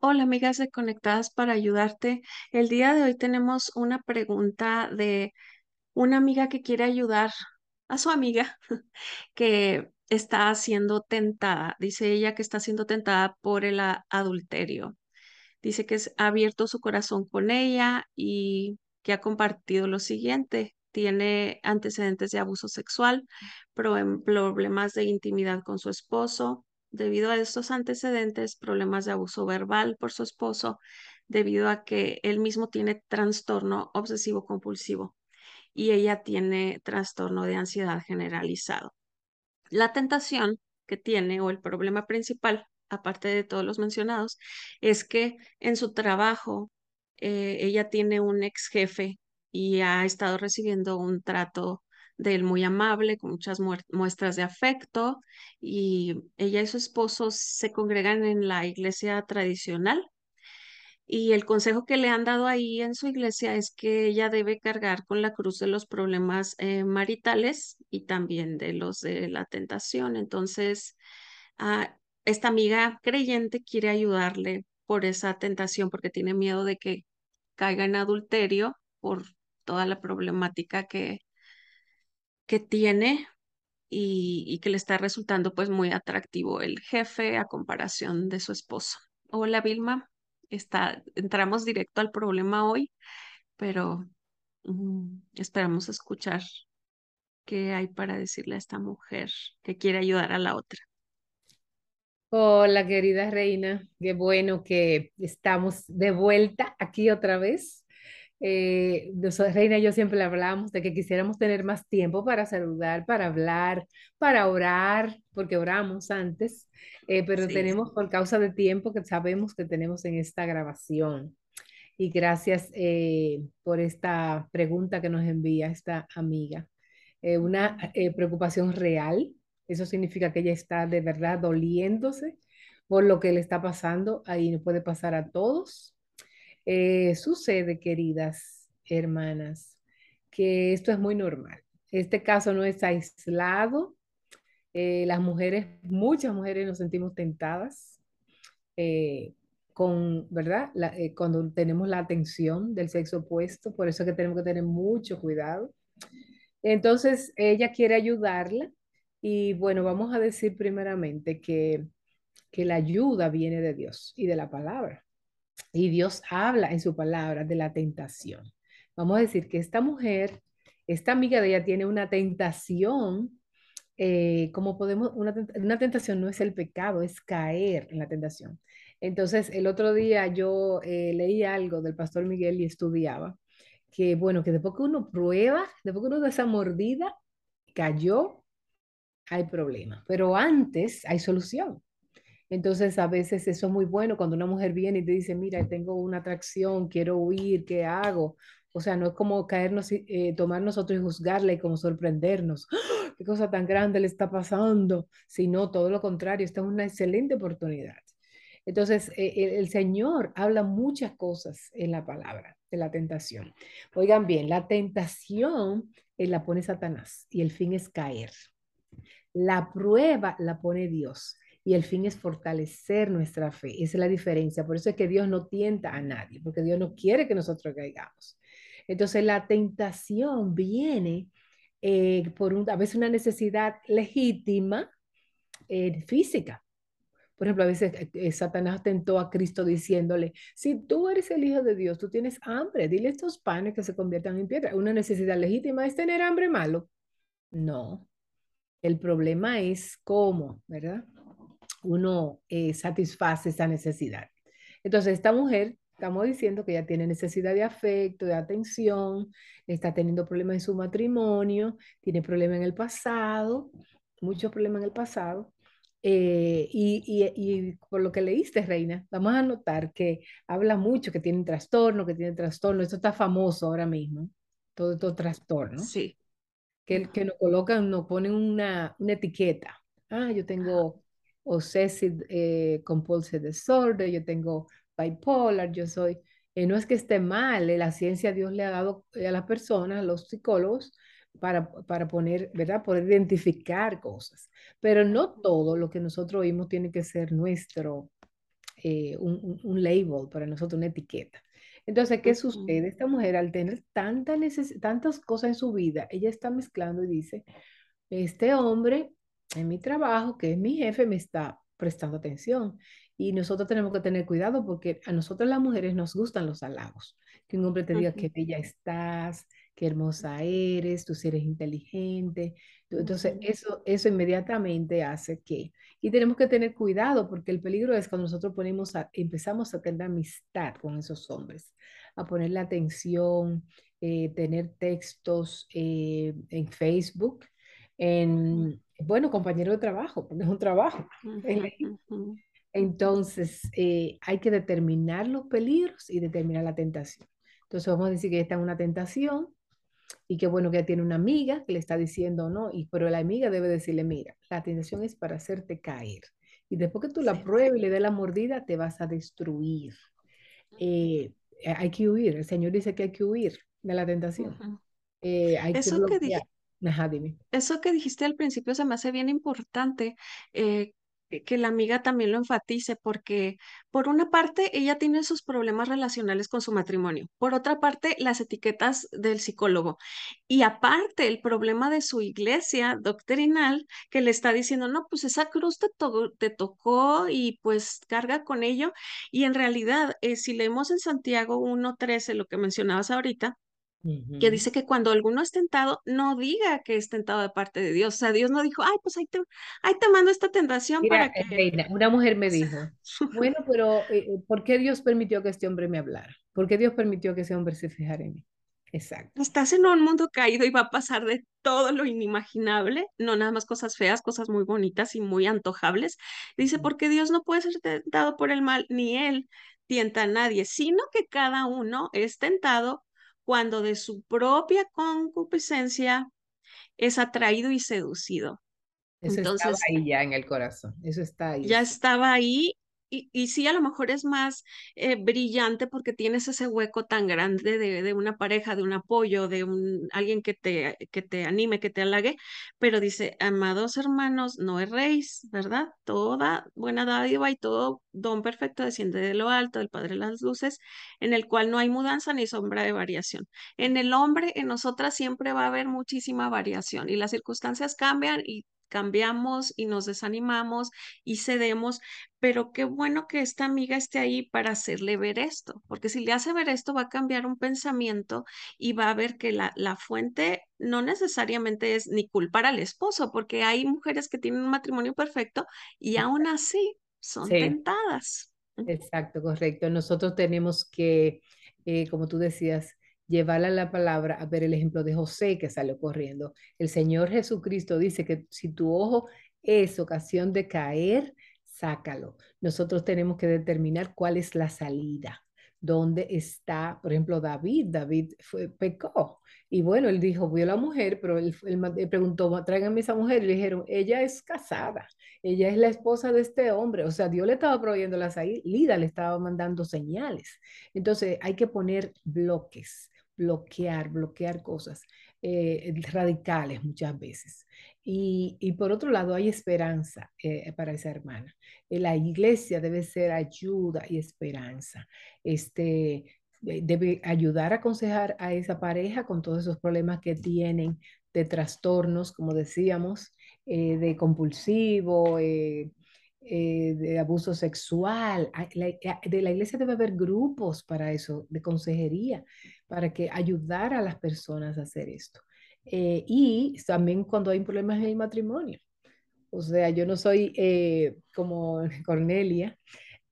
Hola, amigas de Conectadas para ayudarte. El día de hoy tenemos una pregunta de una amiga que quiere ayudar a su amiga que está siendo tentada. Dice ella que está siendo tentada por el adulterio. Dice que ha abierto su corazón con ella y que ha compartido lo siguiente. Tiene antecedentes de abuso sexual, problemas de intimidad con su esposo. Debido a estos antecedentes, problemas de abuso verbal por su esposo, debido a que él mismo tiene trastorno obsesivo compulsivo y ella tiene trastorno de ansiedad generalizado. La tentación que tiene o el problema principal, aparte de todos los mencionados, es que en su trabajo eh, ella tiene un ex jefe y ha estado recibiendo un trato de él muy amable, con muchas muestras de afecto, y ella y su esposo se congregan en la iglesia tradicional y el consejo que le han dado ahí en su iglesia es que ella debe cargar con la cruz de los problemas eh, maritales y también de los de la tentación. Entonces, ah, esta amiga creyente quiere ayudarle por esa tentación porque tiene miedo de que caiga en adulterio por toda la problemática que, que tiene y, que le está resultando pues muy atractivo el jefe a comparación de su esposo. Hola, Vilma está, entramos directo al problema hoy, pero mm, esperamos escuchar qué hay para decirle a esta mujer que quiere ayudar a la otra. Hola, querida reina, qué bueno que estamos de vuelta aquí otra vez. Eh, reina y yo siempre le hablamos de que quisiéramos tener más tiempo para saludar, para hablar, para orar, porque oramos antes, eh, pero tenemos por causa de tiempo que sabemos que tenemos en esta grabación. Y gracias eh, por esta pregunta que nos envía esta amiga. Eh, una preocupación real, eso significa que ella está de verdad doliéndose por lo que le está pasando, ahí no puede pasar a todos. Sucede, queridas hermanas, que esto es muy normal. Este caso no es aislado, eh, las mujeres, muchas mujeres nos sentimos tentadas eh, con, ¿verdad? Eh, cuando tenemos la atención del sexo opuesto, por eso es que tenemos que tener mucho cuidado. Entonces, ella quiere ayudarla y bueno, vamos a decir primeramente que, que la ayuda viene de Dios y de la palabra. Y Dios habla en su palabra de la tentación. Vamos a decir que esta mujer, esta amiga de ella tiene una tentación eh, como podemos, una, tentación no es el pecado, es caer en la tentación. Entonces, el otro día yo eh, leí algo del pastor Miguel y estudiaba que, bueno, que después que uno prueba, después que uno da esa mordida, cayó, hay problema. Pero antes hay solución. Entonces, a veces eso es muy bueno cuando una mujer viene y te dice, mira, tengo una atracción, quiero huir, ¿qué hago? O sea, no es como caernos, eh, tomar nosotros y juzgarla y como sorprendernos. ¡Ah! ¿Qué cosa tan grande le está pasando? Sino todo lo contrario, esta es una excelente oportunidad. Entonces, eh, el, Señor habla muchas cosas en la palabra de la tentación. Oigan bien, la tentación eh, la pone Satanás y el fin es caer. La prueba la pone Dios y el fin es fortalecer nuestra fe. Esa es la diferencia. Por eso es que Dios no tienta a nadie, porque Dios no quiere que nosotros caigamos. Entonces la tentación viene eh, por a veces una necesidad legítima eh, física. Por ejemplo, a veces eh, Satanás tentó a Cristo diciéndole, si tú eres el Hijo de Dios, tú tienes hambre, dile estos panes que se conviertan en piedra. Una necesidad legítima es tener hambre malo. No, el problema es cómo, ¿verdad? Uno satisface esa necesidad. Entonces, esta mujer Estamos diciendo que ella tiene necesidad de afecto, de atención, está teniendo problemas en su matrimonio, tiene problemas en el pasado, muchos problemas en el pasado. Eh, y, por lo que leíste, Reina, vamos a notar que habla mucho, que tiene trastorno, que tiene trastorno. Esto está famoso ahora mismo, todo estos trastorno. Sí. Que, que nos colocan, nos ponen una, una etiqueta. Ah, yo tengo obsessive eh, compulsive disorder, yo tengo bipolar, yo soy, eh, no es que esté mal, eh, la ciencia Dios le ha dado eh, a las personas, a los psicólogos, para, para poner, ¿verdad? Poder identificar cosas. Pero no todo lo que nosotros oímos tiene que ser nuestro, eh, un, un, label para nosotros, una etiqueta. Entonces, ¿qué sucede? Esta mujer al tener tanta tantas cosas en su vida, ella está mezclando y dice, este hombre en mi trabajo, que es mi jefe, me está prestando atención. Y nosotros tenemos que tener cuidado porque a nosotros las mujeres nos gustan los halagos. Que un hombre te diga qué bella estás, qué hermosa eres, tú eres inteligente. Entonces, eso, eso inmediatamente hace que... Y tenemos que tener cuidado porque el peligro es cuando nosotros ponemos empezamos a tener amistad con esos hombres, a ponerle atención, eh, tener textos eh, en Facebook, en, bueno, compañero de trabajo, porque es un trabajo. Entonces, eh, hay que determinar los peligros y determinar la tentación. Entonces, vamos a decir que está en una tentación, y qué bueno que tiene una amiga que le está diciendo no, y, pero la amiga debe decirle, mira, la tentación es para hacerte caer. Y después que tú la pruebes y le des la mordida, te vas a destruir. Eh, hay que huir. El Señor dice que hay que huir de la tentación. Eh, hay Eso que, Eso que dijiste al principio se me hace bien importante, que la amiga también lo enfatice, porque por una parte ella tiene sus problemas relacionales con su matrimonio, por otra parte las etiquetas del psicólogo y aparte el problema de su iglesia doctrinal que le está diciendo, no, pues esa cruz te, te tocó y pues carga con ello y en realidad eh, si leemos en Santiago 1.13 lo que mencionabas ahorita, que dice que cuando alguno es tentado, no diga que es tentado de parte de Dios. O sea, Dios no dijo, ay, pues ahí te, ahí te mando esta tentación para que... Reina, una mujer me dijo, bueno, pero eh, eh, ¿por qué Dios permitió que este hombre me hablara? ¿Por qué Dios permitió que ese hombre se fijara en mí? Exacto. Estás en un mundo caído y va a pasar de todo lo inimaginable, no nada más cosas feas, cosas muy bonitas y muy antojables. Dice, porque Dios no puede ser tentado por el mal, ni Él tienta a nadie, sino que cada uno es tentado cuando de su propia concupiscencia es atraído y seducido. Eso Entonces, estaba ahí ya en el corazón, eso está ahí. Ya estaba ahí y, sí, a lo mejor es más eh, brillante porque tienes ese hueco tan grande de, de, una pareja, de un apoyo, de un, alguien que te, que te anime, que te halague, pero dice, amados hermanos, no erréis, ¿verdad? Toda buena dádiva y todo don perfecto desciende de lo alto, del Padre de las Luces, en el cual no hay mudanza ni sombra de variación. En el hombre, en nosotras siempre va a haber muchísima variación y las circunstancias cambian y cambiamos y nos desanimamos y cedemos, pero qué bueno que esta amiga esté ahí para hacerle ver esto, porque si le hace ver esto va a cambiar un pensamiento y va a ver que la, la fuente no necesariamente es ni culpar al esposo, porque hay mujeres que tienen un matrimonio perfecto y aún así son tentadas. Exacto, correcto. Nosotros tenemos que, eh, como tú decías, llevarla a la palabra a ver el ejemplo de José que salió corriendo. El Señor Jesucristo dice que si tu ojo es ocasión de caer, sácalo. Nosotros tenemos que determinar cuál es la salida dónde está, por ejemplo, David. David fue, pecó. Y bueno, él dijo, vio a la mujer, pero él, él, preguntó, tráiganme esa mujer. Y le dijeron, ella es casada, ella es la esposa de este hombre. O sea, Dios le estaba proveyendo la salida, le estaba mandando señales. Entonces, hay que poner bloques bloquear, bloquear cosas eh, radicales muchas veces. Y, y, por otro lado, hay esperanza eh, para esa hermana. Eh, la iglesia debe ser ayuda y esperanza. Este, debe ayudar a aconsejar a esa pareja con todos esos problemas que tienen de trastornos, como decíamos, de compulsivo, de abuso sexual. De la iglesia debe haber grupos para eso, de consejería, para que ayudar a las personas a hacer esto. Eh, y también cuando hay problemas en el matrimonio. O sea, yo no soy eh, como Cornelia,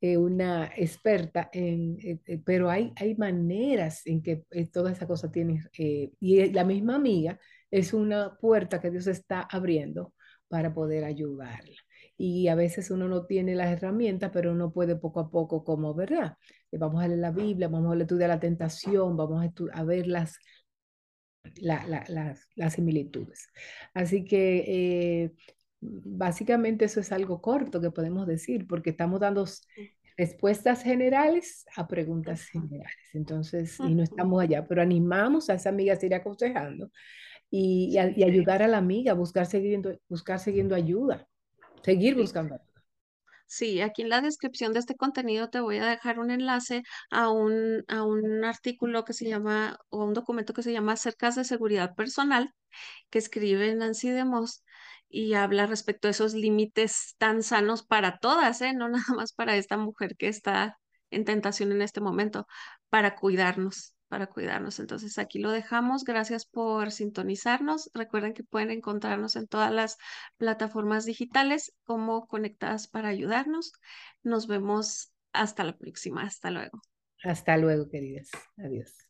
eh, una experta, en, pero hay, hay maneras en que toda esa cosa tiene, y la misma amiga es una puerta que Dios está abriendo para poder ayudarla y a veces uno no tiene las herramientas, pero uno puede poco a poco, como, ¿verdad? Eh, vamos a leer la Biblia, vamos a estudiar la tentación, vamos a, a ver las, las, similitudes. Así que eh, básicamente eso es algo corto que podemos decir, porque estamos dando respuestas generales a preguntas generales. Entonces, y no estamos allá, pero animamos a esa amiga a seguir aconsejando y, y ayudar a la amiga, buscar siguiendo, buscar siguiendo ayuda, seguir buscando. Sí, aquí en la descripción de este contenido te voy a dejar un enlace a un, a un artículo que se llama, o un documento que se llama Cercas de Seguridad Personal, que escribe Nancy DeMoss y habla respecto a esos límites tan sanos para todas, ¿eh? No nada más para esta mujer que está en tentación en este momento, para cuidarnos para cuidarnos. Entonces aquí lo dejamos. Gracias por sintonizarnos. Recuerden que pueden encontrarnos en todas las plataformas digitales como conectadas para ayudarnos. Nos vemos hasta la próxima. Hasta luego. Hasta luego, queridas. Adiós.